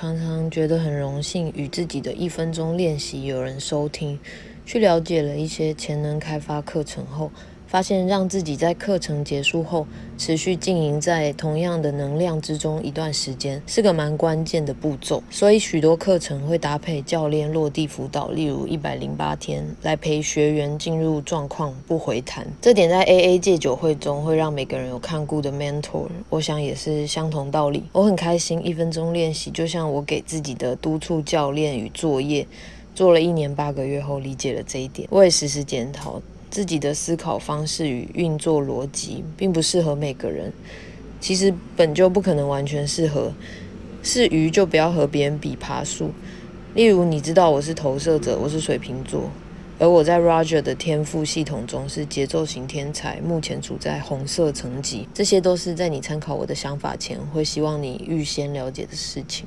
常常觉得很荣幸，与自己的一分钟练习有人收听，去了解了一些潜能开发课程后。发现让自己在课程结束后持续经营在同样的能量之中一段时间，是个蛮关键的步骤。所以许多课程会搭配教练落地辅导，例如一百零八天，来陪学员进入状况不回弹。这点在 AA 戒酒会中会让每个人有看顾的 mentor，我想也是相同道理。我很开心，一分钟练习就像我给自己的督促教练与作业，做了一年八个月后理解了这一点，我也时时检讨。自己的思考方式与运作逻辑并不适合每个人，其实本就不可能完全适合。是鱼就不要和别人比爬树。例如，你知道我是投射者，我是水瓶座，而我在 Roger 的天赋系统中是节奏型天才，目前处在红色层级。这些都是在你参考我的想法前，会希望你预先了解的事情。